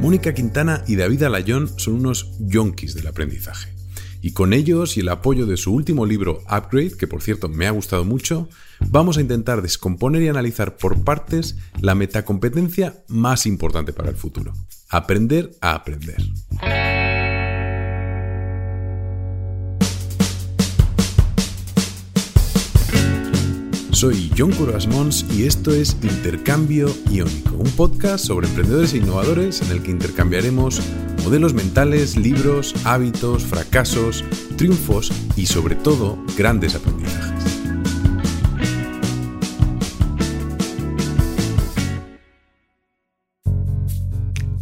Mónica Quintana y David Alayón son unos yonkis del aprendizaje. Y con ellos y el apoyo de su último libro Upgrade, que por cierto me ha gustado mucho, vamos a intentar descomponer y analizar por partes la metacompetencia más importante para el futuro. Aprender a aprender. Soy John Curvasmons y esto es Intercambio Iónico, un podcast sobre emprendedores e innovadores en el que intercambiaremos modelos mentales, libros, hábitos, fracasos, triunfos y sobre todo grandes aprendizajes.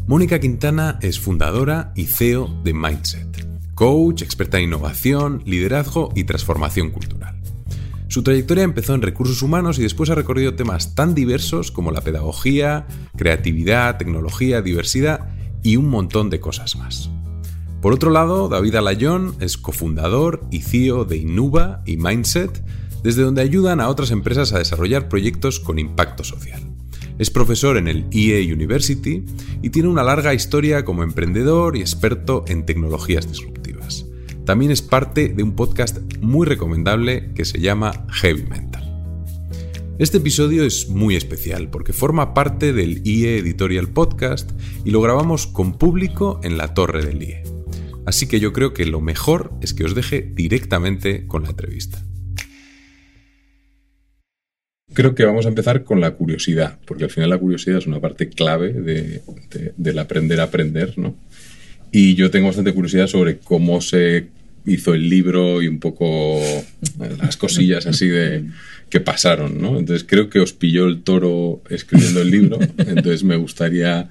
Mónica Quintana es fundadora y CEO de Mindset, coach, experta en innovación, liderazgo y transformación cultural. Su trayectoria empezó en recursos humanos y después ha recorrido temas tan diversos como la pedagogía, creatividad, tecnología, diversidad y un montón de cosas más. Por otro lado, David Alayón es cofundador y CEO de Inuba y Mindset, desde donde ayudan a otras empresas a desarrollar proyectos con impacto social. Es profesor en el EA University y tiene una larga historia como emprendedor y experto en tecnologías disruptivas. También es parte de un podcast muy recomendable que se llama Heavy Mental. Este episodio es muy especial porque forma parte del IE Editorial Podcast y lo grabamos con público en la torre del IE. Así que yo creo que lo mejor es que os deje directamente con la entrevista. Creo que vamos a empezar con la curiosidad, porque al final la curiosidad es una parte clave del aprender a aprender, ¿no? Y yo tengo bastante curiosidad sobre cómo se hizo el libro y un poco las cosillas así de que pasaron, ¿no? Entonces creo que os pilló el toro escribiendo el libro, entonces me gustaría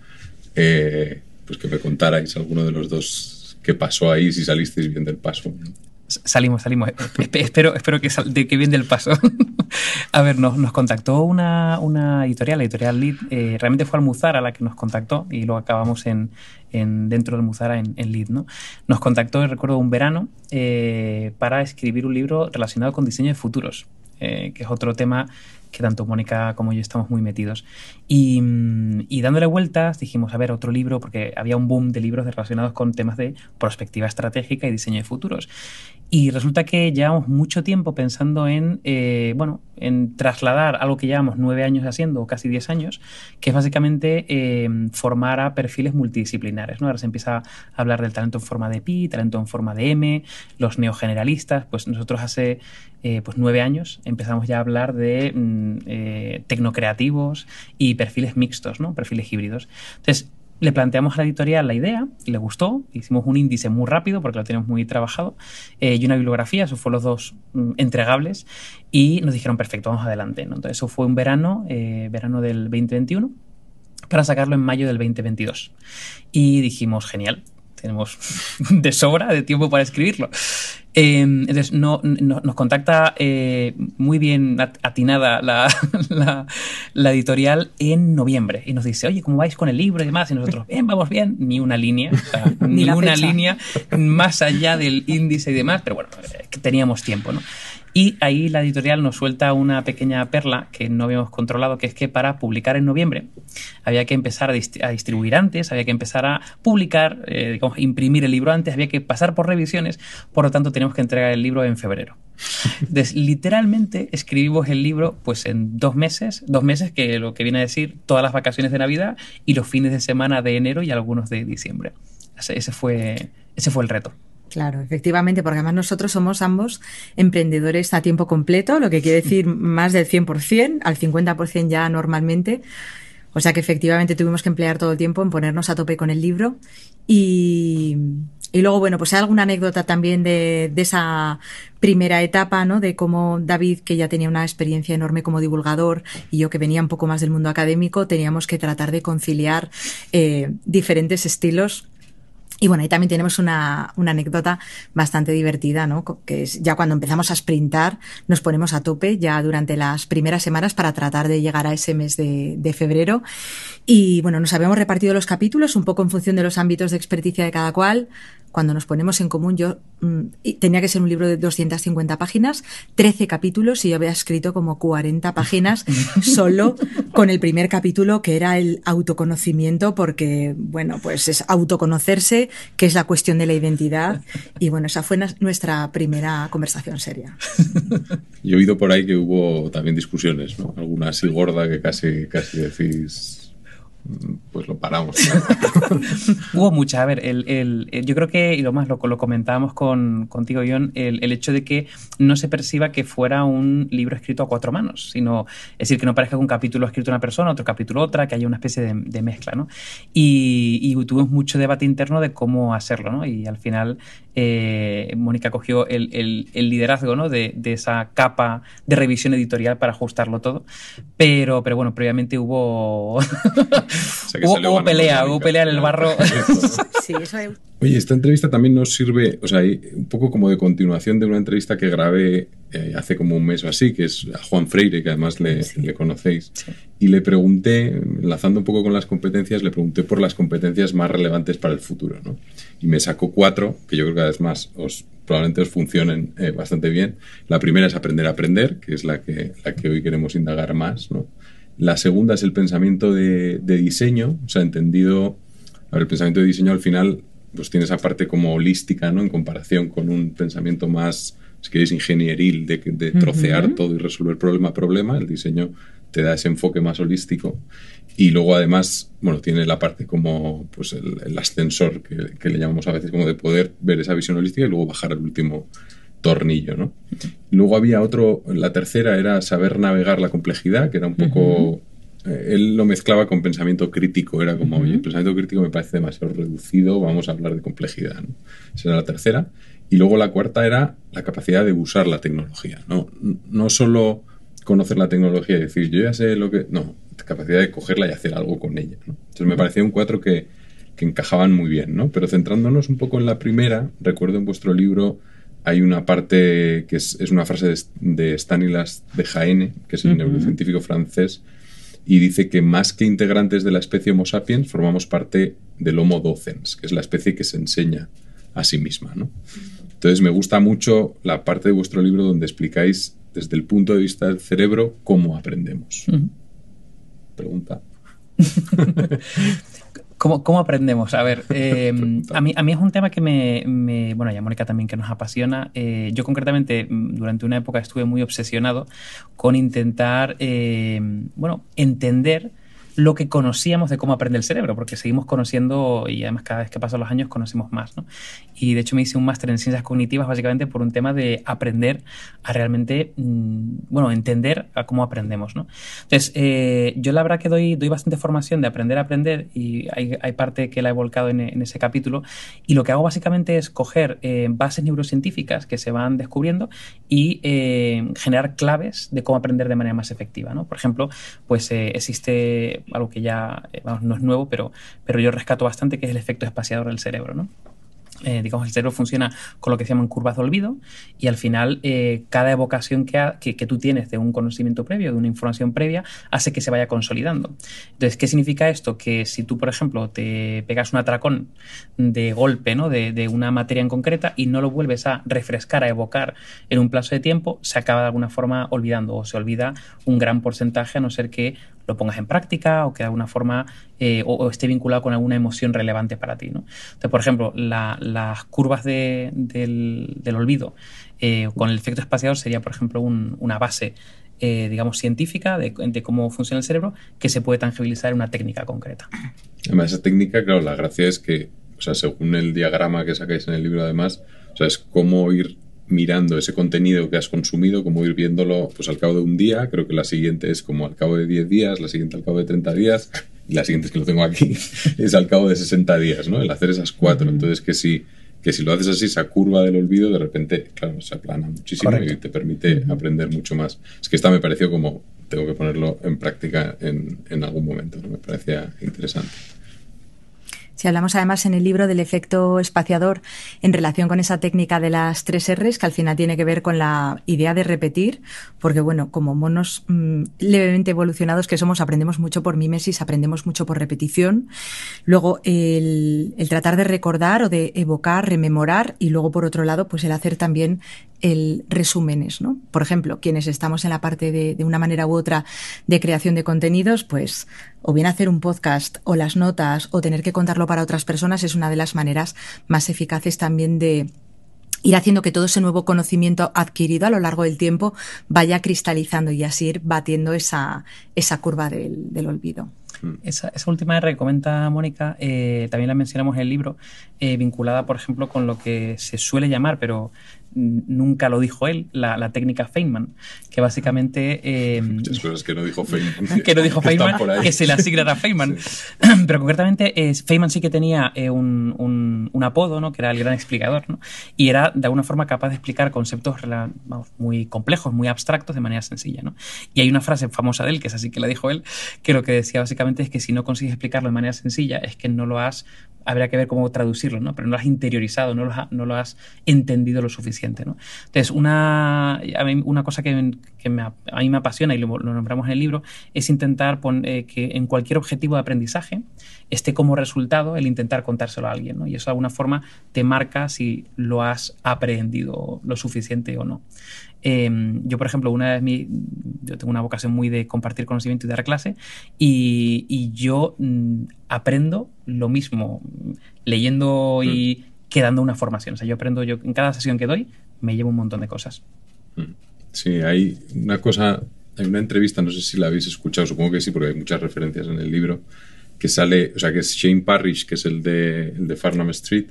eh, pues que me contarais alguno de los dos qué pasó ahí, si salisteis bien del paso. Salimos, salimos. espero, espero que, de que bien del paso. a ver, nos, nos contactó una, una, editorial, la editorial Lead. Eh, realmente fue Almuzara la que nos contactó y lo acabamos en, en dentro de Almuzara en, en, Lead. ¿no? Nos contactó, recuerdo, un verano eh, para escribir un libro relacionado con diseño de futuros, eh, que es otro tema que tanto Mónica como yo estamos muy metidos. Y, y, dándole vueltas dijimos, a ver, otro libro, porque había un boom de libros relacionados con temas de perspectiva estratégica y diseño de futuros. Y resulta que llevamos mucho tiempo pensando en, eh, bueno, en trasladar algo que llevamos nueve años haciendo, o casi diez años, que es básicamente eh, formar a perfiles multidisciplinares. ¿no? Ahora se empieza a hablar del talento en forma de pi, talento en forma de M, los neogeneralistas. Pues nosotros hace eh, pues nueve años empezamos ya a hablar de mm, eh, tecnocreativos y perfiles mixtos, ¿no? perfiles híbridos. Entonces, le planteamos a la editorial la idea, le gustó, hicimos un índice muy rápido porque lo tenemos muy trabajado eh, y una bibliografía, esos fueron los dos mm, entregables y nos dijeron perfecto, vamos adelante. Entonces eso fue un verano, eh, verano del 2021 para sacarlo en mayo del 2022 y dijimos genial, tenemos de sobra de tiempo para escribirlo. Eh, entonces, no, no, nos contacta eh, muy bien atinada la, la, la, editorial en noviembre y nos dice, oye, ¿cómo vais con el libro y demás? Y nosotros, bien, vamos bien, ni una línea, o sea, ni, ni una línea más allá del índice y demás, pero bueno, eh, teníamos tiempo, ¿no? Y ahí la editorial nos suelta una pequeña perla que no habíamos controlado, que es que para publicar en noviembre había que empezar a, dist a distribuir antes, había que empezar a publicar, eh, digamos, imprimir el libro antes, había que pasar por revisiones, por lo tanto teníamos que entregar el libro en febrero. Entonces, literalmente escribimos el libro pues en dos meses, dos meses que lo que viene a decir todas las vacaciones de Navidad y los fines de semana de enero y algunos de diciembre. Ese fue, ese fue el reto. Claro, efectivamente, porque además nosotros somos ambos emprendedores a tiempo completo, lo que quiere decir más del 100%, al 50% ya normalmente. O sea que efectivamente tuvimos que emplear todo el tiempo en ponernos a tope con el libro. Y, y luego, bueno, pues hay alguna anécdota también de, de, esa primera etapa, ¿no? De cómo David, que ya tenía una experiencia enorme como divulgador, y yo que venía un poco más del mundo académico, teníamos que tratar de conciliar eh, diferentes estilos Y bueno, ahí también tenemos una, una, anécdota bastante divertida, ¿no? Que es ya cuando empezamos a sprintar, nos ponemos a tope ya durante las primeras semanas para tratar de llegar a ese mes de, de febrero. Y bueno, nos habíamos repartido los capítulos un poco en función de los ámbitos de experticia de cada cual cuando nos ponemos en común, yo mm, tenía que ser un libro de 250 páginas, 13 capítulos y yo había escrito como 40 páginas solo con el primer capítulo que era el autoconocimiento porque, bueno, pues es autoconocerse, que es la cuestión de la identidad y bueno, esa fue nuestra primera conversación seria. Y he oído por ahí que hubo también discusiones, ¿no? Alguna así gorda que casi, casi decís pues lo paramos. Hubo muchas. A ver, el, yo creo que, y lo más lo, lo comentábamos con, contigo, John, el, el, hecho de que no se perciba que fuera un libro escrito a cuatro manos, sino, es decir, que no parezca que un capítulo escrito una persona, otro capítulo otra, que haya una especie de, mezcla, ¿no? Y, y, tuvimos mucho debate interno de cómo hacerlo, ¿no? Y al final eh, Mónica cogió el, el, liderazgo, ¿no? De, de, esa capa de revisión editorial para ajustarlo todo. Pero, pero bueno, previamente hubo hubo, pelea, hubo pelea en el barro. Oye, esta entrevista también nos sirve, o sea, un poco como de continuación de una entrevista que grabé eh, hace como un mes o así, que es a Juan Freire, que además le, le conocéis. Y le pregunté, enlazando un poco con las competencias, le pregunté por las competencias más relevantes para el futuro, ¿no? Y me sacó cuatro, que yo creo que además os, probablemente os funcionen eh, bastante bien. La primera es aprender a aprender, que es la que, la que hoy queremos indagar más, ¿no? La segunda es el pensamiento de, diseño, o sea, entendido, a ver, el pensamiento de diseño al final pues tiene esa parte como holística, ¿no? En comparación con un pensamiento más, si queréis, ingenieril, de, de trocear todo y resolver problema a problema. El diseño te da ese enfoque más holístico. Y luego además, bueno, tiene la parte como pues el, ascensor, que, que, le llamamos a veces como de poder ver esa visión holística y luego bajar al último tornillo, ¿no? Luego había otro, la tercera era saber navegar la complejidad, que era un poco... Eh, él lo mezclaba con pensamiento crítico, era como, oye, el pensamiento crítico me parece demasiado reducido, vamos a hablar de complejidad, ¿no? Esa era la tercera. Y luego la cuarta era la capacidad de usar la tecnología, ¿no? No solo conocer la tecnología y decir, yo ya sé lo que... No, capacidad de cogerla y hacer algo con ella, ¿no? Entonces me parecía un cuatro que, que encajaban muy bien, ¿no? Pero centrándonos un poco en la primera, recuerdo en vuestro libro hay una parte que es, una frase de, Stanislas de Jaene, que es el neurocientífico francés, y dice que más que integrantes de la especie Homo sapiens, formamos parte del Homo docens, que es la especie que se enseña a sí misma. ¿no? Entonces me gusta mucho la parte de vuestro libro donde explicáis desde el punto de vista del cerebro cómo aprendemos. Pregunta. ¿Cómo, aprendemos? A ver, em, a, mí, a mí es un tema que me, bueno, y a Mónica también que nos apasiona. Eh, yo concretamente mm, durante una época estuve muy obsesionado con intentar, em, bueno, entender lo que conocíamos de cómo aprende el cerebro, porque seguimos conociendo y además cada vez que pasan los años conocemos más. ¿no? Y de hecho me hice un máster en ciencias cognitivas básicamente por un tema de aprender a realmente, mm, bueno, entender a cómo aprendemos. ¿no? Entonces, eh, yo la verdad que doy, doy bastante formación de aprender a aprender y hay, hay parte que la he volcado en, ese capítulo y lo que hago básicamente es coger eh, bases neurocientíficas que se van descubriendo y eh, generar claves de cómo aprender de manera más efectiva. ¿no? Por ejemplo, pues existe algo que ya eh, no es nuevo, pero, pero yo rescato bastante, que es el efecto espaciador del cerebro. ¿no? Eh, digamos, el cerebro funciona con lo que se llaman curvas de olvido y al final eh, cada evocación que, que, que, tú tienes de un conocimiento previo, de una información previa, hace que se vaya consolidando. Entonces, ¿qué significa esto? Que si tú, por ejemplo, te pegas un atracón de golpe ¿no? de, de una materia en concreta y no lo vuelves a refrescar, a evocar en un plazo de tiempo, se acaba de alguna forma olvidando o se olvida un gran porcentaje a no ser que lo pongas en práctica o que de alguna forma eh, o, esté vinculado con alguna emoción relevante para ti. ¿no? Entonces, por ejemplo, las curvas de, del, olvido eh, con el efecto espaciador sería, por ejemplo, un, una base eh, digamos, científica de, de, cómo funciona el cerebro que se puede tangibilizar en una técnica concreta. Además, esa técnica, claro, la gracia es que, o sea, según el diagrama que sacáis en el libro, además, o sea, es cómo ir mirando ese contenido que has consumido, como ir viéndolo pues al cabo de un día, creo que la siguiente es como al cabo de 10 días, la siguiente al cabo de 30 días, y la siguiente es que lo tengo aquí, es al cabo de 60 días, ¿no? El hacer esas cuatro. Entonces, que si, que si lo haces así, esa curva del olvido, de repente, claro, se aplana muchísimo y te permite aprender mucho más. Es que esta me pareció como, tengo que ponerlo en práctica en, en algún momento, ¿no? Me parecía interesante. Si hablamos además en el libro del efecto espaciador en relación con esa técnica de las tres R's, que al final tiene que ver con la idea de repetir, porque bueno, como monos mm, levemente evolucionados que somos, aprendemos mucho por mimesis, aprendemos mucho por repetición. Luego, el tratar de recordar o de evocar, rememorar, y luego, por otro lado, pues el hacer también el resúmenes, ¿no? Por ejemplo, quienes estamos en la parte de, de, una manera u otra de creación de contenidos, pues o bien hacer un podcast o las notas o tener que contarlo para otras personas es una de las maneras más eficaces también de ir haciendo que todo ese nuevo conocimiento adquirido a lo largo del tiempo vaya cristalizando y así ir batiendo esa, esa curva del, del olvido. Esa, esa, última R que comenta Mónica, eh, también la mencionamos en el libro, eh, vinculada, por ejemplo, con lo que se suele llamar, pero nunca lo dijo él, la, la técnica Feynman, que básicamente... Eh, Muchas cosas que no dijo Feynman. que no dijo Feynman, que se le asignara a Feynman. Sí. Pero concretamente, eh, Feynman sí que tenía eh, un, un, un, apodo, ¿no? que era el gran explicador, ¿no? y era de alguna forma capaz de explicar conceptos vamos, muy complejos, muy abstractos de manera sencilla. ¿no? Y hay una frase famosa de él, que es así que la dijo él, que lo que decía básicamente es que si no consigues explicarlo de manera sencilla, es que no lo has habría que ver cómo traducirlo, ¿no? Pero no lo has interiorizado, no lo has, no lo has entendido lo suficiente, ¿no? Entonces, una, una cosa que, que me, a mí me apasiona y lo, nombramos en el libro es intentar eh, que en cualquier objetivo de aprendizaje esté como resultado el intentar contárselo a alguien, ¿no? Y eso de alguna forma te marca si lo has aprendido lo suficiente o no. Eh, yo, por ejemplo, una vez mi, yo tengo una vocación muy de compartir conocimiento y dar clase y, y yo mm, aprendo lo mismo leyendo y mm. que dando una formación. O sea, yo aprendo, yo en cada sesión que doy me llevo un montón de cosas. Sí, hay una cosa, hay una entrevista, no sé si la habéis escuchado, supongo que sí, porque hay muchas referencias en el libro, que sale, o sea, que es Shane Parrish, que es el de, el de Farnham Street,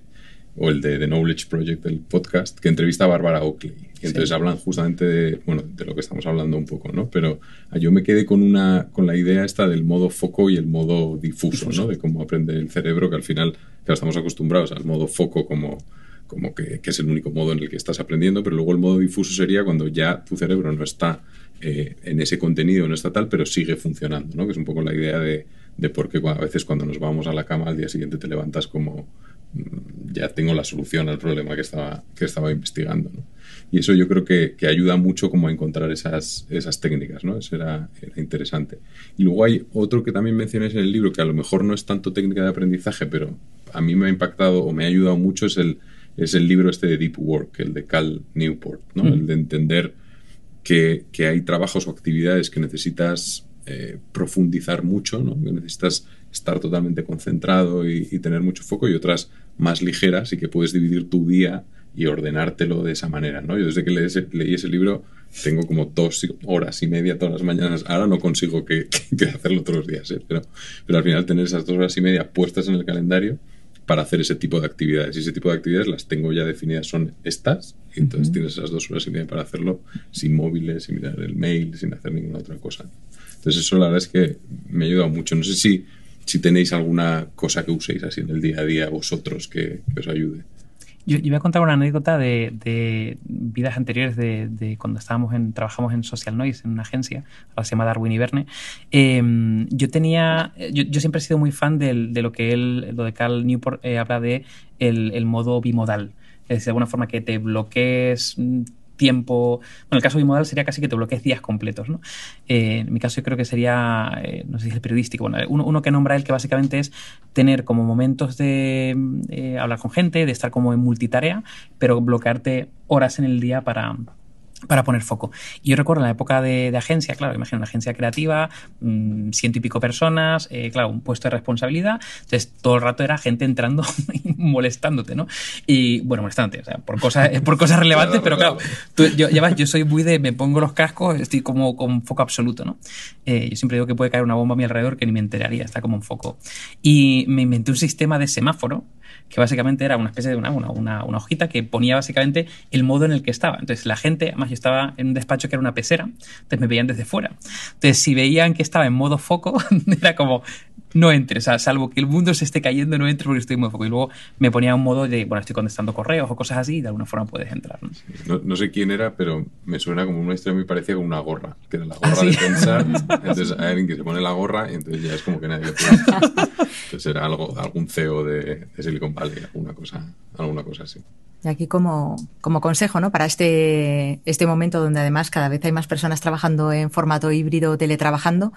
o el de The Knowledge Project, del podcast, que entrevista a Barbara Oakley. Y entonces sí. hablan justamente de, bueno, de lo que estamos hablando un poco, ¿no? Pero yo me quedé con, una, con la idea esta del modo foco y el modo difuso, difuso. ¿no? De cómo aprende el cerebro, que al final, claro, estamos acostumbrados al modo foco como, como que, que, es el único modo en el que estás aprendiendo, pero luego el modo difuso sería cuando ya tu cerebro no está eh, en ese contenido, no está tal, pero sigue funcionando, ¿no? Que es un poco la idea de, de por qué a veces cuando nos vamos a la cama al día siguiente te levantas como ya tengo la solución al problema que estaba, que estaba investigando. ¿no? Y eso yo creo que, que, ayuda mucho como a encontrar esas, esas técnicas, ¿no? Eso era, era, interesante. Y luego hay otro que también mencioné en el libro, que a lo mejor no es tanto técnica de aprendizaje, pero a mí me ha impactado o me ha ayudado mucho, es el, es el libro este de Deep Work, el de Cal Newport, ¿no? Mm. El de entender que, que, hay trabajos o actividades que necesitas eh, profundizar mucho, ¿no? Que necesitas estar totalmente concentrado y, y, tener mucho foco y otras más ligeras y que puedes dividir tu día y ordenártelo de esa manera, ¿no? Yo desde que leí ese, leí ese libro tengo como dos horas y media todas las mañanas. Ahora no consigo que, que hacerlo todos los días, ¿eh? pero, pero al final tener esas dos horas y media puestas en el calendario para hacer ese tipo de actividades. Y ese tipo de actividades las tengo ya definidas, son estas, y entonces uh -huh. tienes esas dos horas y media para hacerlo sin móviles, sin mirar el mail, sin hacer ninguna otra cosa. Entonces eso la verdad es que me ha ayudado mucho. No sé si si tenéis alguna cosa que uséis así en el día a día vosotros que, os ayude. Yo, yo, voy a contar una anécdota de, de vidas anteriores de, de, cuando estábamos en, trabajamos en Social Noise, en una agencia, ahora se llama Darwin y Verne. Eh, yo tenía, yo, yo, siempre he sido muy fan del, de lo que él, lo de Carl Newport eh, habla de el, el modo bimodal. Es de alguna forma que te bloquees tiempo. Bueno, el caso bimodal sería casi que te bloquees días completos, ¿no? Eh, en mi caso, yo creo que sería, eh, no sé si es el periodístico, bueno, uno, uno, que nombra él que básicamente es tener como momentos de eh, hablar con gente, de estar como en multitarea, pero bloquearte horas en el día para para poner foco. Y yo recuerdo en la época de, de agencia, claro, imagino una agencia creativa, mmm, ciento y pico personas, eh, claro, un puesto de responsabilidad, entonces todo el rato era gente entrando y molestándote, ¿no? Y bueno, molestándote, o sea, por cosas, por cosas relevantes, pero claro, tú, yo, ya vas, yo soy muy de, me pongo los cascos, estoy como con foco absoluto, ¿no? Eh, yo siempre digo que puede caer una bomba a mi alrededor que ni me enteraría, está como en foco. Y me inventé un sistema de semáforo, que básicamente era una especie de una, una, una, hojita que ponía básicamente el modo en el que estaba. Entonces la gente, además yo estaba en un despacho que era una pecera, entonces me veían desde fuera. Entonces si veían que estaba en modo foco, era como, no entres, salvo que el mundo se esté cayendo, no entres porque estoy modo foco. Y luego me ponía un modo de, bueno, estoy contestando correos o cosas así y de alguna forma puedes entrar. ¿no? Sí, no, no, sé quién era, pero me suena como una historia muy parecida con una gorra, que era la gorra ¿Ah, sí? de pensar. entonces hay alguien que se pone la gorra y entonces ya es como que nadie le puede. Entonces será algo, algún CEO de, de Silicon Valley, alguna cosa, alguna cosa así. Y aquí como, consejo, ¿no? Para este, este momento donde además cada vez hay más personas trabajando en formato híbrido, teletrabajando,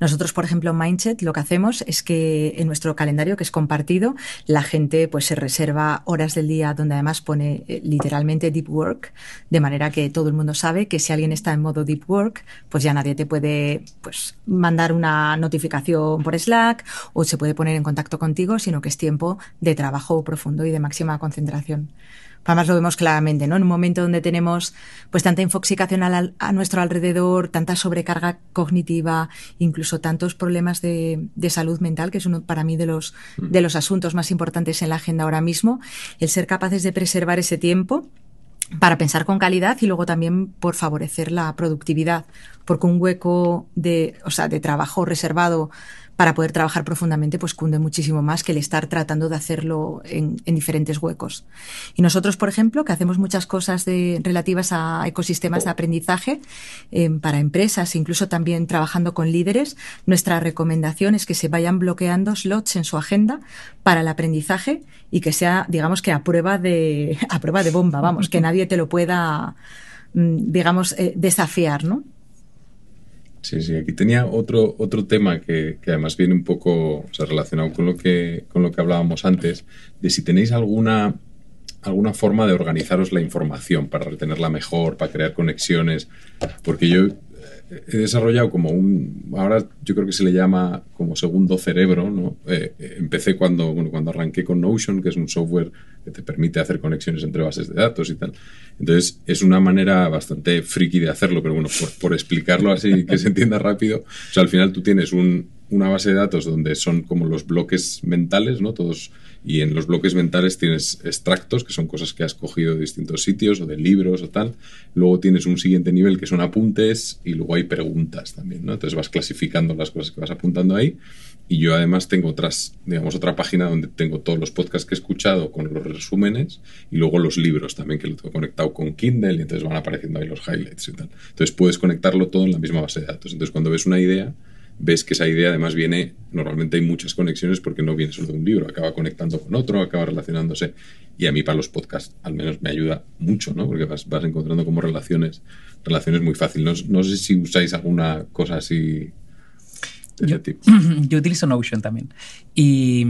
nosotros, por ejemplo, en Mindset lo que hacemos es que en nuestro calendario, que es compartido, la gente pues se reserva horas del día donde además pone eh, literalmente deep work, de manera que todo el mundo sabe que si alguien está en modo deep work, pues ya nadie te puede pues mandar una notificación por Slack o se puede poner en contacto contigo, sino que es tiempo de trabajo profundo y de máxima concentración. Además lo vemos claramente, ¿no? En un momento donde tenemos pues tanta infoxicación a, a nuestro alrededor, tanta sobrecarga cognitiva, incluso tantos problemas de, de, salud mental, que es uno para mí de los, mm. de los asuntos más importantes en la agenda ahora mismo, el ser capaces de preservar ese tiempo para pensar con calidad y luego también por favorecer la productividad, porque un hueco de, o sea, de trabajo reservado para poder trabajar profundamente, pues cunde muchísimo más que el estar tratando de hacerlo en, en diferentes huecos. Y nosotros, por ejemplo, que hacemos muchas cosas de, relativas a ecosistemas de aprendizaje eh, para empresas, incluso también trabajando con líderes, nuestra recomendación es que se vayan bloqueando slots en su agenda para el aprendizaje y que sea, digamos que a prueba de, a prueba de bomba, vamos, que nadie te lo pueda, mm, digamos, eh, desafiar, ¿no? Sí, sí, aquí tenía otro, otro tema que, que, además viene un poco relacionado con lo, que, con lo que hablábamos antes, de si tenéis alguna, alguna forma de organizaros la información para retenerla mejor, para crear conexiones, porque yo he desarrollado como un, ahora yo creo que se le llama como segundo cerebro, ¿no? Eh, empecé cuando, bueno, cuando arranqué con Notion, que es un software que te permite hacer conexiones entre bases de datos y tal. Entonces es una manera bastante friki de hacerlo, pero bueno, por, por explicarlo así, que se entienda rápido, o sea, al final tú tienes un, una base de datos donde son como los bloques mentales, ¿no? Todos y en los bloques mentales tienes extractos, que son cosas que has cogido de distintos sitios o de libros o tal. Luego tienes un siguiente nivel que son apuntes y luego hay preguntas también, ¿no? Entonces vas clasificando las cosas que vas apuntando ahí. Y yo además tengo otras, digamos, otra página donde tengo todos los podcasts que he escuchado con los resúmenes y luego los libros también que lo tengo conectado con Kindle y entonces van apareciendo ahí los highlights y tal. Entonces puedes conectarlo todo en la misma base de datos. Entonces cuando ves una idea, ves que esa idea además viene, normalmente hay muchas conexiones porque no viene solo de un libro, acaba conectando con otro, acaba relacionándose. Y a mí para los podcasts al menos me ayuda mucho, ¿no? Porque vas, vas encontrando como relaciones, relaciones muy fáciles. No, no, sé si usáis alguna cosa así yo, yo, utilizo Notion también. Y,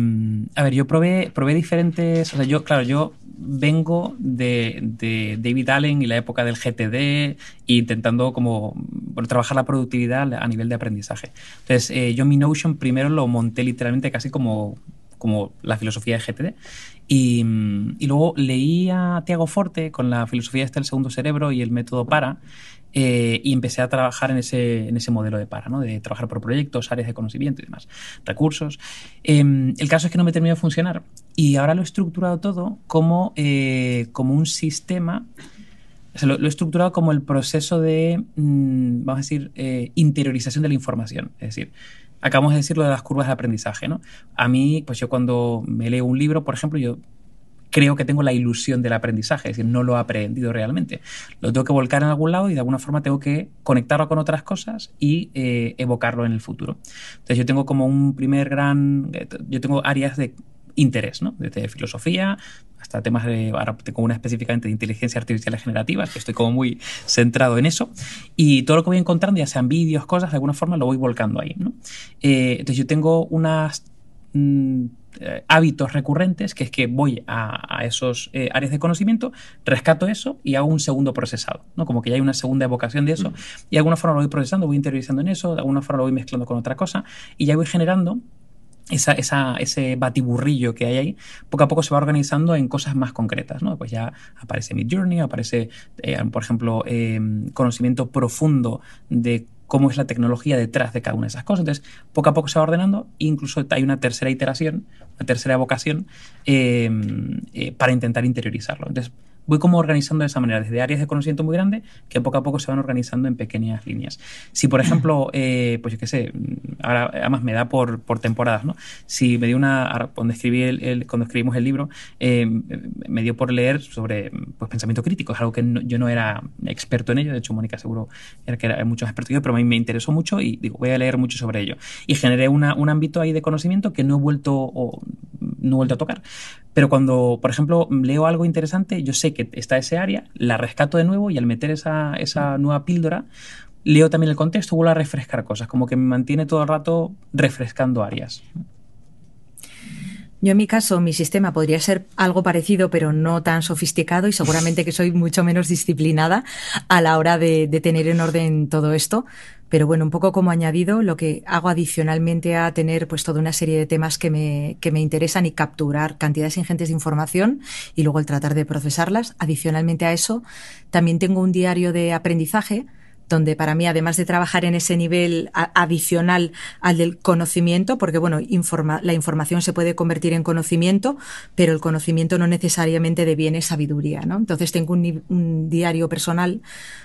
a ver, yo probé, probé diferentes... O sea, yo, claro, yo vengo de, de David Allen y la época del GTD intentando como bueno, trabajar la productividad a nivel de aprendizaje. Entonces, eh, yo mi Notion primero lo monté literalmente casi como, como la filosofía de GTD. Y, y, luego leí a Tiago Forte con la filosofía este del segundo cerebro y el método para. Eh, y empecé a trabajar en ese, en ese modelo de para, ¿no? de trabajar por proyectos, áreas de conocimiento y demás, recursos. Eh, el caso es que no me terminó de funcionar y ahora lo he estructurado todo como, eh, como un sistema, lo, he estructurado como el proceso de, mmm, vamos a decir, eh, interiorización de la información. Es decir, acabamos de decir lo de las curvas de aprendizaje. ¿no? A mí, pues yo cuando me leo un libro, por ejemplo, yo creo que tengo la ilusión del aprendizaje, es decir, no lo he aprendido realmente. Lo tengo que volcar en algún lado y de alguna forma tengo que conectarlo con otras cosas y eh, evocarlo en el futuro. Entonces yo tengo como un primer gran, eh, yo tengo áreas de interés, ¿no? Desde filosofía hasta temas de, ahora tengo una específicamente de inteligencia artificial generativa, que estoy como muy centrado en eso, y todo lo que voy encontrando, ya sean vídeos, cosas, de alguna forma lo voy volcando ahí, ¿no? Eh, entonces yo tengo unas mm, eh, hábitos recurrentes, que es que voy a, a esos eh, áreas de conocimiento, rescato eso y hago un segundo procesado, ¿no? Como que ya hay una segunda evocación de eso, mm. y de alguna forma lo voy procesando, voy interiorizando en eso, de alguna forma lo voy mezclando con otra cosa, y ya voy generando esa, esa, ese batiburrillo que hay ahí, poco a poco se va organizando en cosas más concretas, ¿no? Pues ya aparece Mid Journey, aparece, eh, por ejemplo, eh, conocimiento profundo de cómo es la tecnología detrás de cada una de esas cosas. Entonces, poco a poco se va ordenando, incluso hay una tercera iteración, una tercera vocación eh, eh, para intentar interiorizarlo. Entonces, voy como organizando de esa manera, desde áreas de conocimiento muy grandes que poco a poco se van organizando en pequeñas líneas. Si, por ejemplo, eh, pues yo qué sé, ahora además me da por, por temporadas, ¿no? Si me dio una, cuando, escribí el, cuando escribimos el libro, eh, me dio por leer sobre pues, pensamiento crítico, es algo que yo no era experto en ello, de hecho Mónica seguro era que era muchos expertos, pero a mí me interesó mucho y digo, voy a leer mucho sobre ello. Y generé una, un ámbito ahí de conocimiento que no he vuelto o, no he vuelto a tocar. Pero cuando, por ejemplo, leo algo interesante, yo sé que está ese área, la rescato de nuevo y al meter esa, esa nueva píldora, leo también el contexto, vuelvo a refrescar cosas, como que me mantiene todo el rato refrescando áreas. Yo en mi caso, mi sistema podría ser algo parecido, pero no tan sofisticado y seguramente que soy mucho menos disciplinada a la hora de, de, tener en orden todo esto. Pero bueno, un poco como añadido, lo que hago adicionalmente a tener pues toda una serie de temas que me, que me interesan y capturar cantidades ingentes de información y luego el tratar de procesarlas. Adicionalmente a eso, también tengo un diario de aprendizaje donde para mí, además de trabajar en ese nivel adicional al del conocimiento, porque bueno, la información se puede convertir en conocimiento, pero el conocimiento no necesariamente deviene sabiduría, ¿no? Entonces tengo un, un diario personal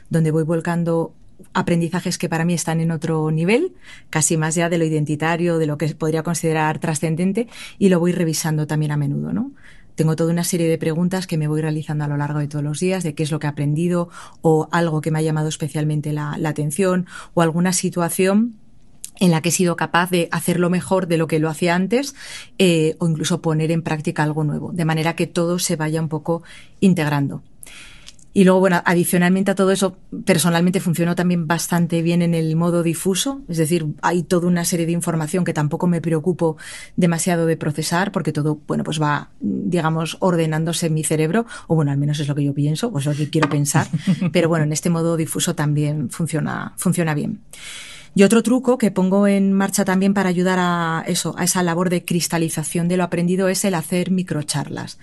donde voy volcando aprendizajes que para mí están en otro nivel, casi más ya de lo identitario, de lo que podría considerar trascendente, y lo voy revisando también a menudo, ¿no? Tengo toda una serie de preguntas que me voy realizando a lo largo de todos los días, de qué es lo que he aprendido, o algo que me ha llamado especialmente la, atención, o alguna situación en la que he sido capaz de hacerlo mejor de lo que lo hacía antes eh, o incluso poner en práctica algo nuevo, de manera que todo se vaya un poco integrando. Y luego, bueno, adicionalmente a todo eso, personalmente funcionó también bastante bien en el modo difuso, es decir, hay toda una serie de información que tampoco me preocupo demasiado de procesar, porque todo, bueno, pues va, digamos, ordenándose en mi cerebro, o bueno, al menos es lo que yo pienso, o es lo que quiero pensar, pero bueno, en este modo difuso también funciona, funciona bien. Y otro truco que pongo en marcha también para ayudar a eso, a esa labor de cristalización de lo aprendido es el hacer microcharlas.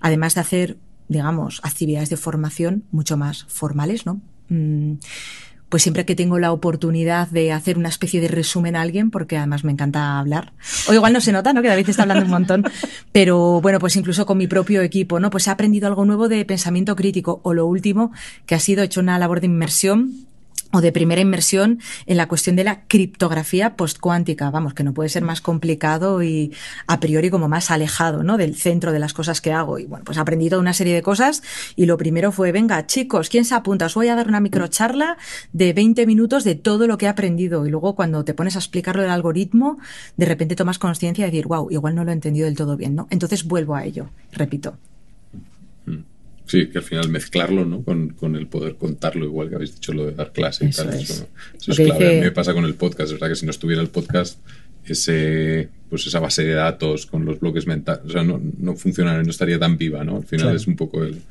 Además de hacer digamos, actividades de formación mucho más formales, ¿no? Mm, pues siempre que tengo la oportunidad de hacer una especie de resumen a alguien, porque además me encanta hablar, o igual no se nota, ¿no? Que David está hablando un montón, pero bueno, pues incluso con mi propio equipo, ¿no? Pues he aprendido algo nuevo de pensamiento crítico, o lo último, que ha sido hecho una labor de inmersión o de primera inmersión en la cuestión de la criptografía postcuántica, vamos, que no puede ser más complicado y a priori como más alejado, ¿no? Del centro de las cosas que hago. Y bueno, pues he aprendido una serie de cosas y lo primero fue, venga, chicos, ¿quién se apunta? Os voy a dar una microcharla de 20 minutos de todo lo que he aprendido. Y luego cuando te pones a explicarlo del algoritmo, de repente tomas conciencia de decir, wow, igual no lo he entendido del todo bien, ¿no? Entonces vuelvo a ello, repito. Sí, que al final mezclarlo, ¿no? Con, con, el poder contarlo, igual que habéis dicho lo de dar clase y tal. Eso, es clave. A mí me pasa con el podcast, es verdad que si no estuviera el podcast, ese, pues esa base de datos con los bloques mentales, o sea, no, no funcionaría, no estaría tan viva, ¿no? Al final es un poco el,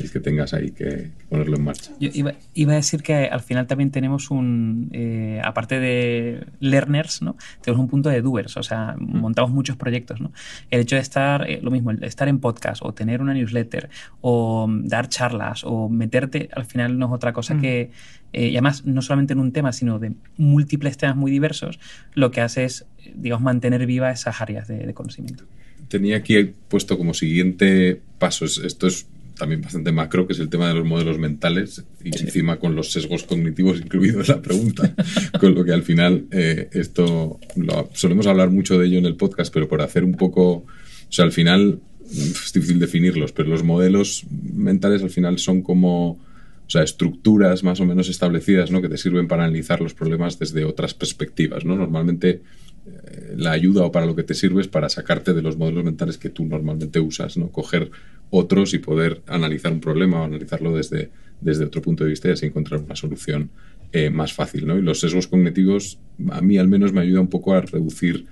el que tengas ahí que ponerlo en marcha. Yo iba, iba, a decir que al final también tenemos un, eh, aparte de learners, ¿no? tenemos un punto de doers, o sea, mm. montamos muchos proyectos. ¿no? El hecho de estar, eh, lo mismo, estar en podcast o tener una newsletter o dar charlas o meterte, al final no es otra cosa mm. que, eh, y además no solamente en un tema, sino de múltiples temas muy diversos, lo que hace es, digamos, mantener viva esas áreas de, de conocimiento. Tenía aquí puesto como siguiente paso, esto es también bastante macro, que es el tema de los modelos mentales, y encima con los sesgos cognitivos incluidos en la pregunta. con lo que al final eh, esto solemos hablar mucho de ello en el podcast, pero por hacer un poco, o sea, al final es difícil definirlos, pero los modelos mentales al final son como o sea, estructuras más o menos establecidas, ¿no? Que te sirven para analizar los problemas desde otras perspectivas, ¿no? Normalmente la ayuda o para lo que te sirve es para sacarte de los modelos mentales que tú normalmente usas, ¿no? Coger otros y poder analizar un problema o analizarlo desde, desde otro punto de vista y así encontrar una solución eh, más fácil. ¿no? Y los sesgos cognitivos a mí al menos me ayuda un poco a reducir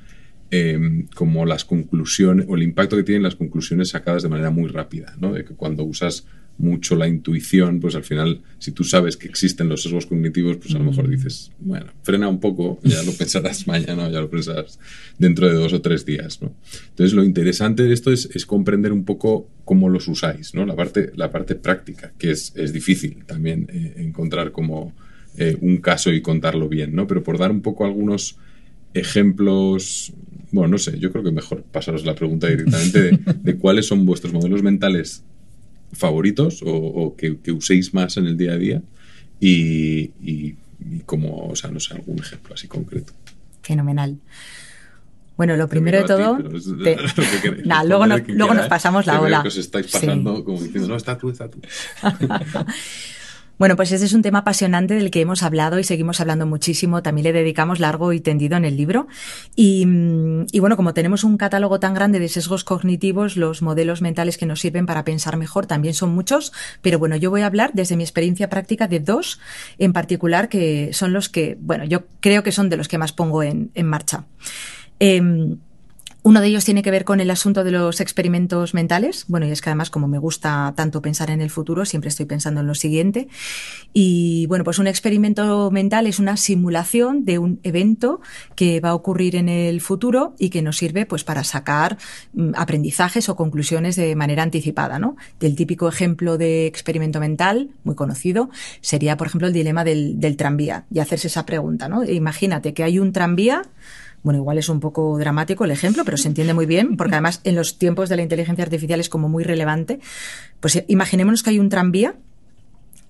eh, como las conclusiones o el impacto que tienen las conclusiones sacadas de manera muy rápida, ¿no? de que cuando usas mucho la intuición, pues al final, si tú sabes que existen los sesgos cognitivos, pues a lo mejor dices, bueno, frena un poco, ya lo pensarás mañana, ya lo pensarás dentro de dos o tres días, ¿no? Entonces, lo interesante de esto es, es, comprender un poco cómo los usáis, ¿no? La parte, la parte práctica, que es, es difícil también eh, encontrar como eh, un caso y contarlo bien, ¿no? Pero por dar un poco algunos ejemplos, bueno, no sé, yo creo que mejor pasaros la pregunta directamente de, de cuáles son vuestros modelos mentales favoritos o, que, uséis más en el día a día y, y, como, o sea, no sé, algún ejemplo así concreto. Fenomenal. Bueno, lo primero de todo. luego, luego nos pasamos la ola. Que os estáis pasando como diciendo, no, está tú, está tú. Bueno, pues ese es un tema apasionante del que hemos hablado y seguimos hablando muchísimo. También le dedicamos largo y tendido en el libro. Y, bueno, como tenemos un catálogo tan grande de sesgos cognitivos, los modelos mentales que nos sirven para pensar mejor también son muchos. Pero bueno, yo voy a hablar desde mi experiencia práctica de dos en particular que son los que, bueno, yo creo que son de los que más pongo en, en marcha. Em, uno de ellos tiene que ver con el asunto de los experimentos mentales. Bueno, y es que además, como me gusta tanto pensar en el futuro, siempre estoy pensando en lo siguiente. Y bueno, pues un experimento mental es una simulación de un evento que va a ocurrir en el futuro y que nos sirve pues para sacar mm, aprendizajes o conclusiones de manera anticipada, ¿no? Del típico ejemplo de experimento mental, muy conocido, sería, por ejemplo, el dilema del, del tranvía y hacerse esa pregunta, ¿no? Imagínate que hay un tranvía bueno, igual es un poco dramático el ejemplo, pero se entiende muy bien, porque además en los tiempos de la inteligencia artificial es como muy relevante. Pues eh, imaginémonos que hay un tranvía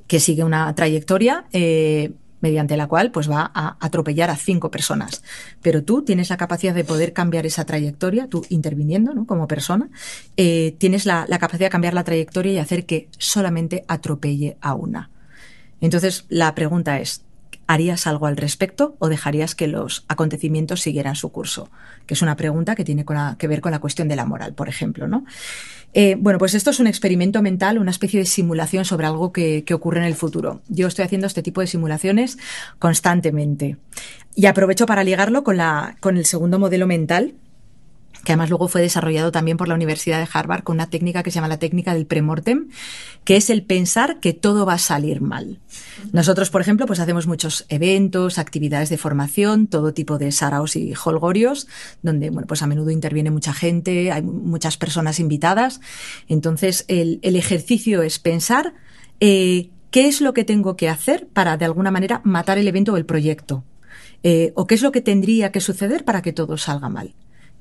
que sigue una trayectoria eh, mediante la cual pues va a atropellar a cinco personas. Pero tú tienes la capacidad de poder cambiar esa trayectoria, tú interviniendo ¿no? como persona, eh, tienes la, la capacidad de cambiar la trayectoria y hacer que solamente atropelle a una. Entonces, la pregunta es, ¿Harías algo al respecto o dejarías que los acontecimientos siguieran su curso? Que es una pregunta que tiene que ver con la cuestión de la moral, por ejemplo, ¿no? Eh, bueno, pues esto es un experimento mental, una especie de simulación sobre algo que, que, ocurre en el futuro. Yo estoy haciendo este tipo de simulaciones constantemente. Y aprovecho para ligarlo con, la, con el segundo modelo mental, que además luego fue desarrollado también por la Universidad de Harvard con una técnica que se llama la técnica del premortem, que es el pensar que todo va a salir mal. Nosotros, por ejemplo, pues hacemos muchos eventos, actividades de formación, todo tipo de saraos y holgorios, donde, bueno, pues a menudo interviene mucha gente, hay muchas personas invitadas. Entonces, el, ejercicio es pensar eh, qué es lo que tengo que hacer para, de alguna manera, matar el evento o el proyecto. Eh, o qué es lo que tendría que suceder para que todo salga mal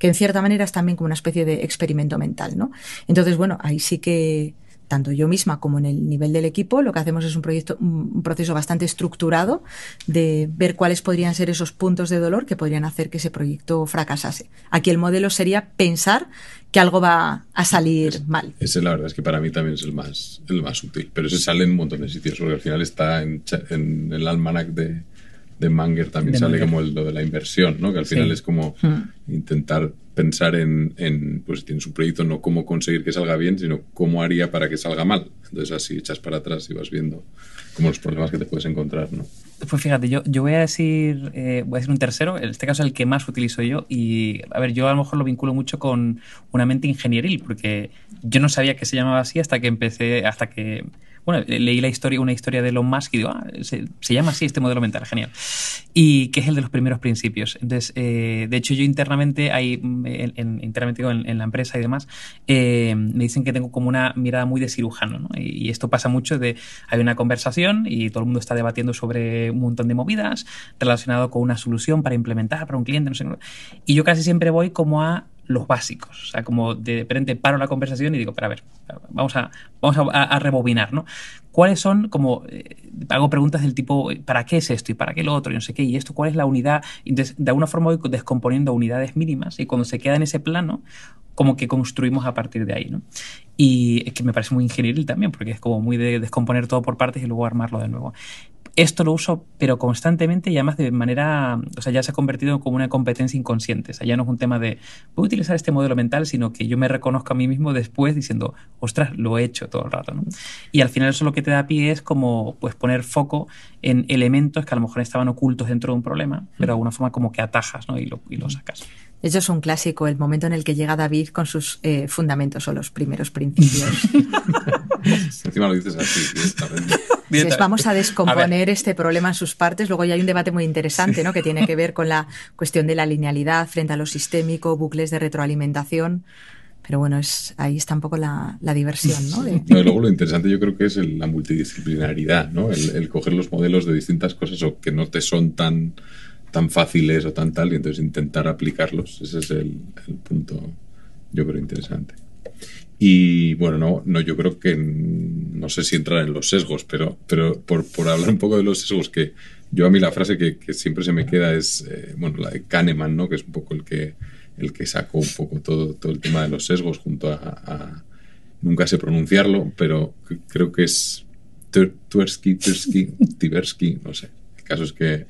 que en cierta manera es también como una especie de experimento mental, ¿no? Entonces, bueno, ahí sí que tanto yo misma como en el nivel del equipo, lo que hacemos es un proyecto, un proceso bastante estructurado de ver cuáles podrían ser esos puntos de dolor que podrían hacer que ese proyecto fracasase. Aquí el modelo sería pensar que algo va a salir mal. Ese la verdad es que para mí también es el más, el más útil, pero ese sale en un montón de sitios, porque al final está en, en el almanac de, de Manger también sale como lo de la inversión, ¿no? Que al final es como hmm. intentar pensar en, en, pues si tienes un proyecto, no cómo conseguir que salga bien, sino cómo haría para que salga mal. Entonces así echas para atrás y vas viendo como los problemas que te puedes encontrar, ¿no? Pues fíjate, yo, yo voy a decir eh, voy a decir un tercero, en este caso el que más utilizo yo y a ver, yo a lo mejor lo vinculo mucho con una mente ingenieril porque yo no sabía que se llamaba así hasta que empecé, hasta que bueno, leí la historia, una historia de Elon Musk y digo, ah, se, llama así este modelo mental, genial. Y que es el de los primeros principios. Entonces, eh, de hecho, yo internamente, hay, en, internamente en, la empresa y demás, eh, me dicen que tengo como una mirada muy de cirujano, ¿no? y, esto pasa mucho de, hay una conversación y todo el mundo está debatiendo sobre un montón de movidas relacionado con una solución para implementar para un cliente, no sé. Y yo casi siempre voy como a los básicos. O sea, como de repente paro la conversación y digo, pero a ver, vamos a, vamos a, rebobinar, ¿no? ¿Cuáles son, como, eh, hago preguntas del tipo, ¿para qué es esto y para qué lo otro y no sé qué? ¿Y esto cuál es la unidad? Y de, alguna forma voy descomponiendo unidades mínimas y cuando se queda en ese plano, como que construimos a partir de ahí, ¿no? Y es que me parece muy ingenieril también, porque es como muy de descomponer todo por partes y luego armarlo de nuevo. Esto lo uso, pero constantemente y además de manera, o sea, ya se ha convertido como una competencia inconsciente. O sea, ya no es un tema de, voy a utilizar este modelo mental, sino que yo me reconozco a mí mismo después diciendo, ostras, lo he hecho todo el rato. ¿no? Y al final eso lo que te da pie es como, pues, poner foco en elementos que a lo mejor estaban ocultos dentro de un problema, pero de alguna forma como que atajas ¿no? y, lo, y lo sacas. Eso es un clásico, el momento en el que llega David con sus eh, fundamentos o los primeros principios. Encima lo dices así, vamos a descomponer este problema en sus partes. Luego ya hay un debate muy interesante, ¿no? Que tiene que ver con la cuestión de la linealidad frente a lo sistémico, bucles de retroalimentación. Pero bueno, es, ahí está un poco la, diversión, ¿no? luego lo interesante yo creo que es la multidisciplinaridad, ¿no? El, coger los modelos de distintas cosas o que no te son tan tan fáciles o tan tal, y entonces intentar aplicarlos. Ese es el, punto, yo creo, interesante. Y bueno, no, no, yo creo que no sé si entrar en los sesgos, pero, pero por, por hablar un poco de los sesgos, que yo a mí la frase que, que siempre se me queda es, eh, bueno, la de Kahneman, ¿no? Que es un poco el que, el que sacó un poco todo, todo el tema de los sesgos junto a, nunca sé pronunciarlo, pero creo que es Tversky, Tversky, Tversky, no sé. El caso es que,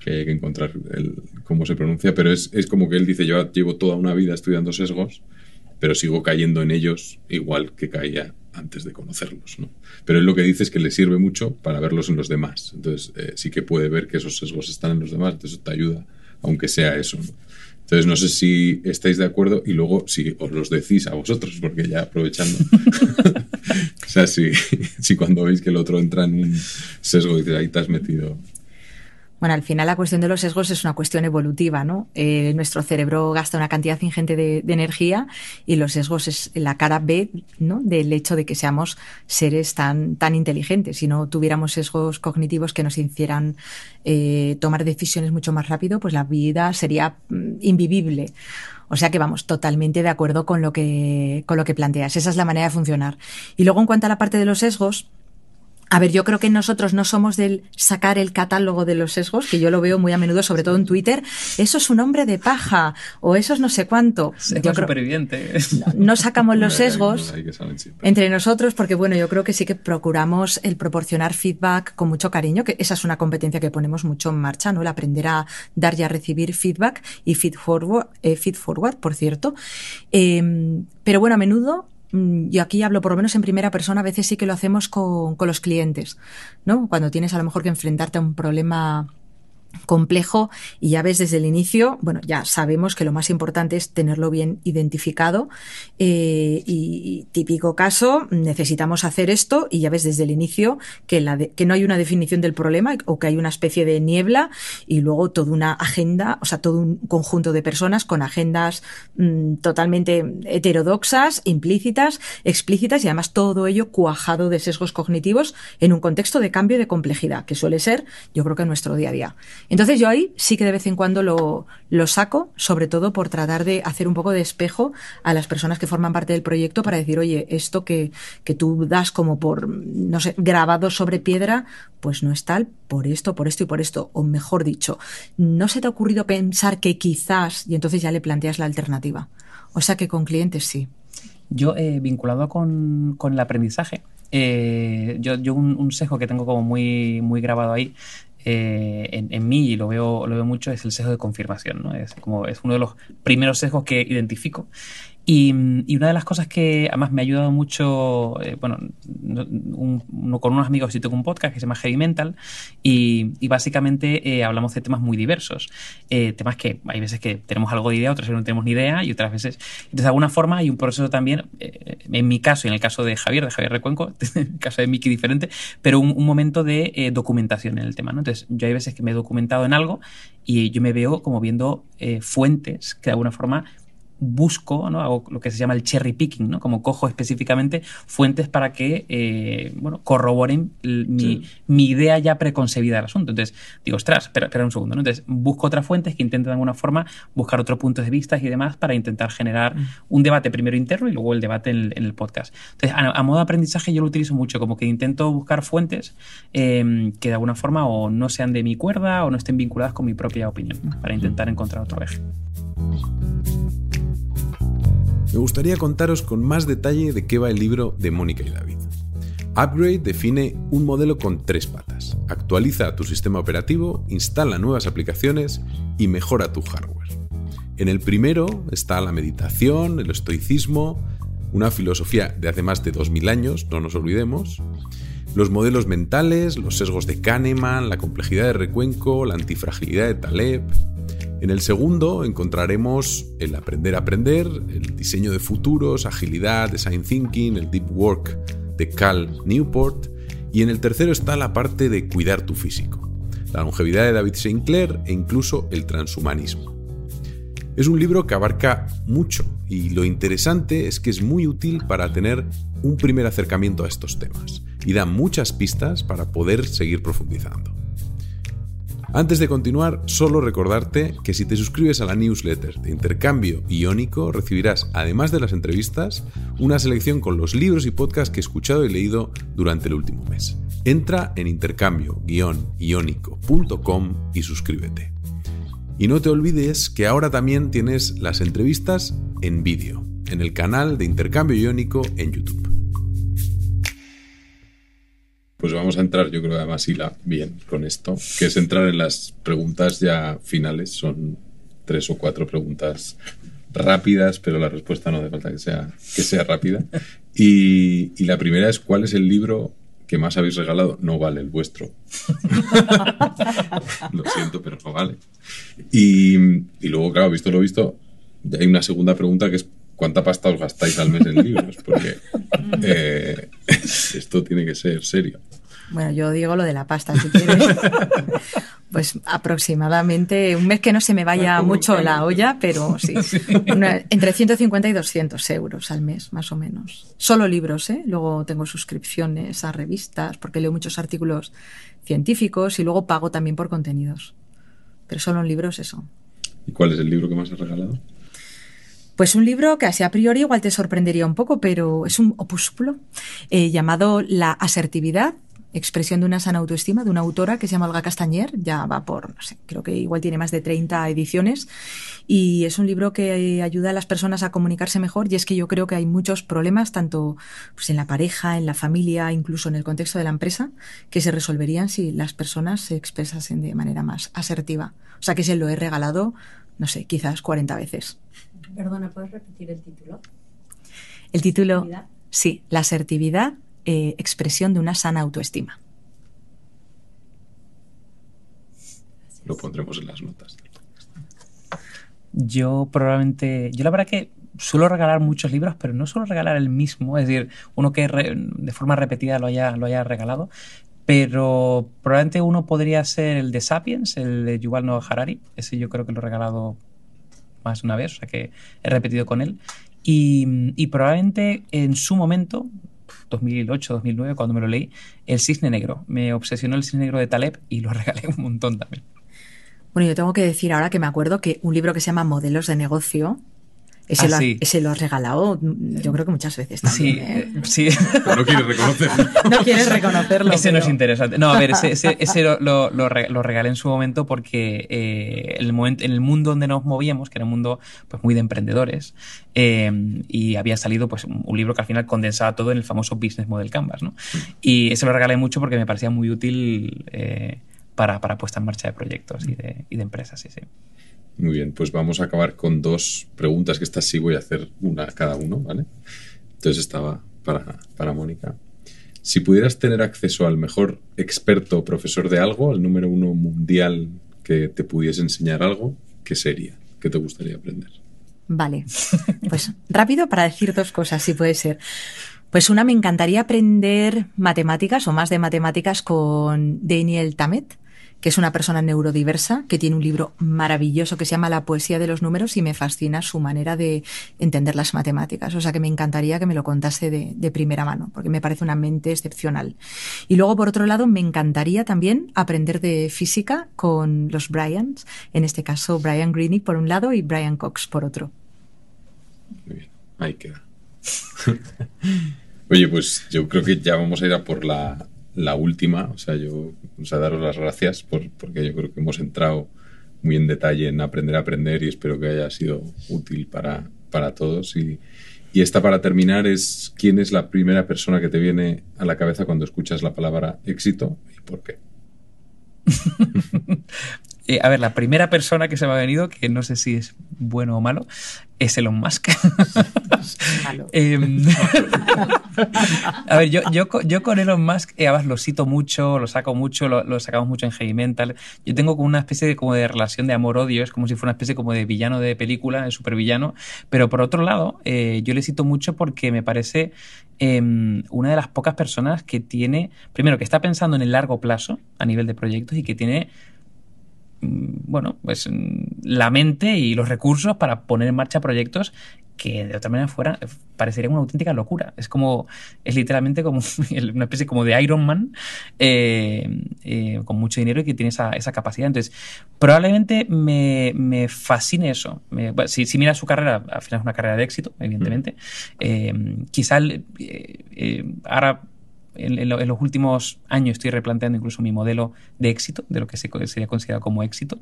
que hay que encontrar el, cómo se pronuncia, pero es, es como que él dice, yo llevo toda una vida estudiando sesgos pero sigo cayendo en ellos igual que caía antes de conocerlos. ¿no? Pero él lo que dice es que le sirve mucho para verlos en los demás. Entonces eh, sí que puede ver que esos sesgos están en los demás, entonces eso te ayuda, aunque sea eso. Entonces no sé si estáis de acuerdo y luego si os los decís a vosotros, porque ya aprovechando. o sea, si, si cuando veis que el otro entra en un sesgo dices, ahí te has metido bueno, al final la cuestión de los sesgos es una cuestión evolutiva, ¿no? Eh, nuestro cerebro gasta una cantidad ingente de, energía y los sesgos es la cara B, ¿no? Del hecho de que seamos seres tan, tan inteligentes. Si no tuviéramos sesgos cognitivos que nos hicieran eh, tomar decisiones mucho más rápido, pues la vida sería mm, invivible. O sea que vamos, totalmente de acuerdo con lo que, con lo que planteas. Esa es la manera de funcionar. Y luego en cuanto a la parte de los sesgos, a ver, yo creo que nosotros no somos del sacar el catálogo de los sesgos, que yo lo veo muy a menudo, sobre todo en Twitter. Eso es un hombre de paja, o eso es no sé cuánto. Yo superviviente. No, sacamos los sesgos entre nosotros, porque bueno, yo creo que sí que procuramos el proporcionar feedback con mucho cariño, que esa es una competencia que ponemos mucho en marcha, ¿no? El aprender a dar y a recibir feedback y feed forward, eh, feed forward, por cierto. Em, pero bueno, a menudo Mm, y aquí hablo por lo menos en primera persona, a veces sí que lo hacemos con, con los clientes, ¿no? Cuando tienes a lo mejor que enfrentarte a un problema complejo y ya ves desde el inicio, bueno, ya sabemos que lo más importante es tenerlo bien identificado eh, y, típico caso, necesitamos hacer esto y ya ves desde el inicio que, no hay una definición del problema o que hay una especie de niebla y luego toda una agenda, o sea, todo un conjunto de personas con agendas mm, totalmente heterodoxas, implícitas, explícitas y además todo ello cuajado de sesgos cognitivos en un contexto de cambio de complejidad, que suele ser, yo creo que nuestro día a día. Entonces yo ahí sí que de vez en cuando lo, lo, saco, sobre todo por tratar de hacer un poco de espejo a las personas que forman parte del proyecto para decir, oye, esto que, que tú das como por, no sé, grabado sobre piedra, pues no es tal por esto, por esto y por esto. O mejor dicho, no se te ha ocurrido pensar que quizás, y entonces ya le planteas la alternativa. O sea que con clientes sí. Yo, eh, vinculado con, con, el aprendizaje, eh, yo, yo un, un, sesgo que tengo como muy, muy grabado ahí eh, en, mí, y lo veo, lo veo mucho, es el sesgo de confirmación. ¿no? Es, como, es uno de los primeros sesgos que identifico. Y, una de las cosas que además me ha ayudado mucho, eh, bueno, con unos amigos y tengo un podcast que se llama Heavy Mental y, básicamente eh, hablamos de temas muy diversos. temas que hay veces que tenemos algo de idea, otras veces no tenemos ni idea y otras veces... Entonces, de alguna forma hay un proceso también, en mi caso y en el caso de Javier, de Javier Recuenco, en el caso de Miki diferente, pero un, momento de documentación en el tema. Entonces, yo hay veces que me he documentado en algo y yo me veo como viendo eh, fuentes que de alguna forma busco, ¿no? hago lo que se llama el cherry picking, ¿no? como cojo específicamente fuentes para que eh, bueno, corroboren mi, idea ya preconcebida del asunto. Entonces digo, ostras, espera, espera un segundo. ¿no? Entonces busco otras fuentes que intenten de alguna forma buscar otros puntos de vista y demás para intentar generar mm. un debate primero interno y luego el debate en el, podcast. Entonces, a, modo de aprendizaje yo lo utilizo mucho, como que intento buscar fuentes em, que de alguna forma o no sean de mi cuerda o no estén vinculadas con mi propia opinión, para intentar encontrar otro eje me gustaría contaros con más detalle de qué va el libro de Mónica y David. Upgrade define un modelo con tres patas. Actualiza tu sistema operativo, instala nuevas aplicaciones y mejora tu hardware. En el primero está la meditación, el estoicismo, una filosofía de hace más de 2000 años, no nos olvidemos, los modelos mentales, los sesgos de Kahneman, la complejidad de Recuenco, la antifragilidad de Taleb, en el segundo encontraremos el aprender a aprender, el diseño de futuros, agilidad, design thinking, el deep work de Cal Newport. Y en el tercero está la parte de cuidar tu físico, la longevidad de David Sinclair e incluso el transhumanismo. Es un libro que abarca mucho y lo interesante es que es muy útil para tener un primer acercamiento a estos temas y da muchas pistas para poder seguir profundizando. Antes de continuar, solo recordarte que si te suscribes a la newsletter de Intercambio Iónico, recibirás, además de las entrevistas, una selección con los libros y podcasts que he escuchado y leído durante el último mes. Entra en intercambio-iónico.com y suscríbete. Y no te olvides que ahora también tienes las entrevistas en vídeo, en el canal de Intercambio Iónico en YouTube. Pues vamos a entrar, yo creo, además, Sila, bien con esto, que es entrar en las preguntas ya finales. Son tres o cuatro preguntas rápidas, pero la respuesta no hace falta que sea, que sea rápida. Y, y la primera es, ¿cuál es el libro que más habéis regalado? No vale el vuestro. lo siento, pero no vale. Y, y luego, claro, visto lo visto, hay una segunda pregunta que es ¿cuánta pasta os gastáis al mes en libros? Porque eh, esto tiene que ser serio. Bueno, yo digo lo de la pasta, si quieres. pues aproximadamente un mes que no se me vaya mucho la olla, pero sí, entre 150 y 200 euros al mes, más o menos. Solo libros, ¿eh? Luego tengo suscripciones a revistas, porque leo muchos artículos científicos y luego pago también por contenidos. Pero solo en libros eso. ¿Y cuál es el libro que más has regalado? Pues un libro que así a priori igual te sorprendería un poco, pero es un opúsculo eh, llamado La asertividad, expresión de una sana autoestima, de una autora que se llama Olga Castañer, ya va por, no sé, creo que igual tiene más de 30 ediciones, y es un libro que ayuda a las personas a comunicarse mejor, y es que yo creo que hay muchos problemas, tanto pues, en la pareja, en la familia, incluso en el contexto de la empresa, que se resolverían si las personas se expresasen de manera más asertiva. O sea que se lo he regalado, no sé, quizás 40 veces. Perdona, ¿puedes repetir el título? El título, sí, la asertividad, eh, expresión de una sana autoestima. Lo pondremos en las notas. Yo probablemente, yo la verdad que suelo regalar muchos libros, pero no suelo regalar el mismo, es decir, uno que de forma repetida lo haya, lo haya regalado, pero probablemente uno podría ser el de Sapiens, el de Yuval Noah Harari, ese yo creo que lo he regalado más de una vez, o sea que he repetido con él. Y, probablemente en su momento, 2008, 2009, cuando me lo leí, El Cisne Negro. Me obsesionó el Cisne Negro de Taleb y lo regalé un montón también. Bueno, yo tengo que decir ahora que me acuerdo que un libro que se llama Modelos de Negocio, ese, Ah, lo, has- sí. ese lo has regalado, yo creo que muchas veces también. Sí, ¿eh? eh, sí. No quieres reconocerlo. No quieres reconocerlo. Ese no es interesante. No, a ver, ese, ese- ese lo, lo- lo re- lo regalé en su momento porque eh, el momento, en el mundo donde nos movíamos, que era un mundo pues, muy de emprendedores, eh, y había salido pues, un un libro que al final condensaba todo en el famoso Business Model Canvas. ¿no? Y ese lo regalé mucho porque me parecía muy útil eh, para, para puesta en marcha de proyectos y de, y de empresas. Sí, sí. Muy bien, pues vamos a acabar con dos preguntas, que estas sí voy a hacer una cada uno, ¿vale? Entonces estaba para, para Mónica. Si pudieras tener acceso al mejor experto o profesor de algo, al número uno mundial que te pudiese enseñar algo, ¿qué sería? ¿Qué te gustaría aprender? Vale, pues rápido para decir dos cosas, si puede ser. Pues una, me encantaría aprender matemáticas o más de matemáticas con Daniel Tammet, que es una persona neurodiversa que tiene un libro maravilloso que se llama La poesía de los números y me fascina su manera de entender las matemáticas. O sea que me encantaría que me lo contase de, primera mano, porque me parece una mente excepcional. Y luego, por otro lado, me encantaría también aprender de física con los Bryans, en este caso Brian Greene por un lado y Brian Cox por otro. Muy bien, ahí queda. Oye, pues yo creo que ya vamos a ir a por la, la última. O sea, yo, o sea, daros las gracias por, porque yo creo que hemos entrado muy en detalle en aprender a aprender y espero que haya sido útil para, para todos. Y, y esta para terminar es, ¿quién es la primera persona que te viene a la cabeza cuando escuchas la palabra éxito y por qué? Eh, a ver, la primera persona que se me ha venido, que no sé si es bueno o malo, es Elon Musk. Malo. Em, a ver, yo, yo, co- yo con Elon Musk, eh, además lo cito mucho, lo saco mucho, lo, lo sacamos mucho en Heavy Mental. Yo tengo como una especie de, como de relación de amor-odio, es como si fuera una especie como de villano de película, de supervillano. Pero por otro lado, eh, yo le cito mucho porque me parece em, una de las pocas personas que tiene, primero, que está pensando en el largo plazo a nivel de proyectos y que tiene bueno, pues mm, la mente y los recursos para poner en marcha proyectos que de otra manera fuera, parecería una auténtica locura. Es como, es literalmente como una especie como de Iron Man eh, eh, con mucho dinero y que tiene esa, esa capacidad. Entonces, probablemente me, me fascine eso. si, si miras su carrera, al final es una carrera de éxito, evidentemente. Mm. Eh, quizá ahora en, los últimos años estoy replanteando incluso mi modelo de éxito, de lo que se, sería considerado como éxito.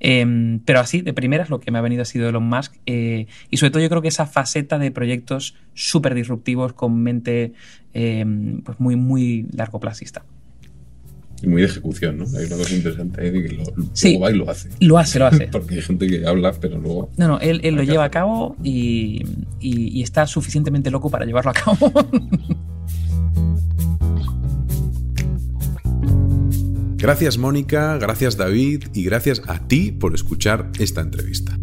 Em, pero así, de primeras, lo que me ha venido ha sido Elon Musk. Eh, y sobre todo yo creo que esa faceta de proyectos súper disruptivos con mente em, pues muy, muy largoplacista. Y muy de ejecución, ¿no? Hay una cosa interesante ahí de que lo, luego va y lo hace. Lo hace, lo hace. Porque hay gente que habla, pero luego. No, no, él, lo lleva a cabo y, y está suficientemente loco para llevarlo a cabo. Gracias Mónica, gracias David y gracias a ti por escuchar esta entrevista.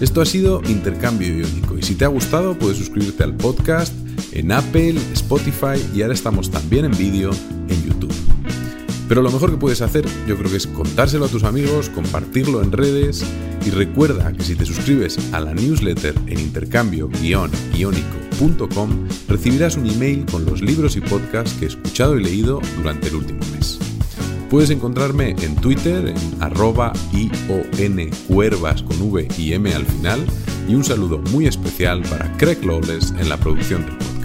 Esto ha sido Intercambio Iónico y si te ha gustado puedes suscribirte al podcast en Apple, Spotify y ahora estamos también en vídeo en YouTube. Pero lo mejor que puedes hacer yo creo que es contárselo a tus amigos, compartirlo en redes y recuerda que si te suscribes a la newsletter en intercambio-iónico recibirás un email con los libros y podcasts que he escuchado y leído durante el último mes. Puedes encontrarme en Twitter en arroba ioncuervas con V y M al final y un saludo muy especial para Craig Lawless en la producción del